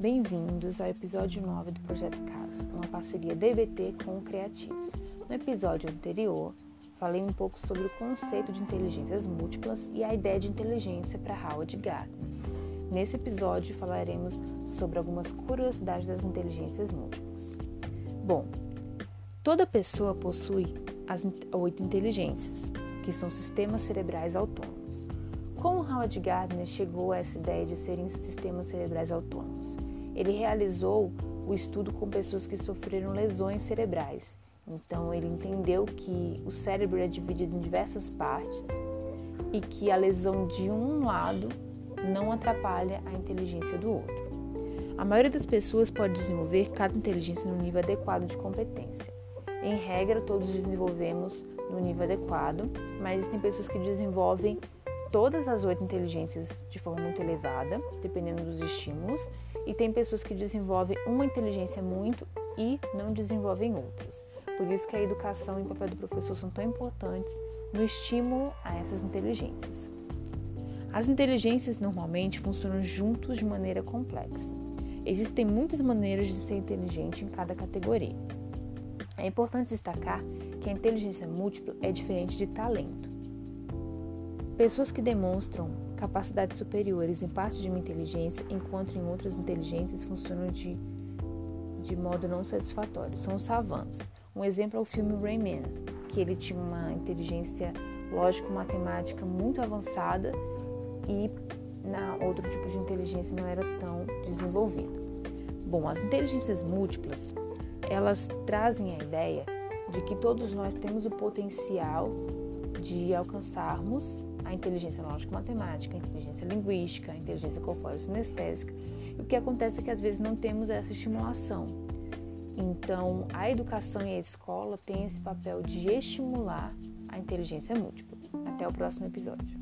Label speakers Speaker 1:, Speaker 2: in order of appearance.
Speaker 1: Bem-vindos ao episódio 9 do Projeto Casa, uma parceria DBT com o Creativos. No episódio anterior, falei um pouco sobre o conceito de inteligências múltiplas e a ideia de inteligência para Howard Gardner. Nesse episódio, falaremos sobre algumas curiosidades das inteligências múltiplas. Bom, toda pessoa possui as oito inteligências, que são sistemas cerebrais autônomos. Como Howard Gardner chegou a essa ideia de serem sistemas cerebrais autônomos? Ele realizou o estudo com pessoas que sofreram lesões cerebrais. Então, ele entendeu que o cérebro é dividido em diversas partes e que a lesão de um lado não atrapalha a inteligência do outro. A maioria das pessoas pode desenvolver cada inteligência no nível adequado de competência. Em regra, todos desenvolvemos no nível adequado, mas existem pessoas que desenvolvem todas as oito inteligências de forma muito elevada, dependendo dos estímulos, e tem pessoas que desenvolvem uma inteligência muito e não desenvolvem outras. Por isso que a educação e o papel do professor são tão importantes no estímulo a essas inteligências. As inteligências normalmente funcionam juntos de maneira complexa. Existem muitas maneiras de ser inteligente em cada categoria. É importante destacar que a inteligência múltipla é diferente de talento. Pessoas que demonstram capacidades superiores em parte de uma inteligência, enquanto em outras inteligências funcionam de, de modo não satisfatório. São os savants. Um exemplo é o filme Rayman, que ele tinha uma inteligência lógico-matemática muito avançada e na outro tipo de inteligência não era tão desenvolvido. Bom, as inteligências múltiplas, elas trazem a ideia de que todos nós temos o potencial de alcançarmos a inteligência lógico-matemática, a inteligência linguística, a inteligência corpóreo-sinestésica. E o que acontece é que às vezes não temos essa estimulação. Então, a educação e a escola têm esse papel de estimular a inteligência múltipla. Até o próximo episódio.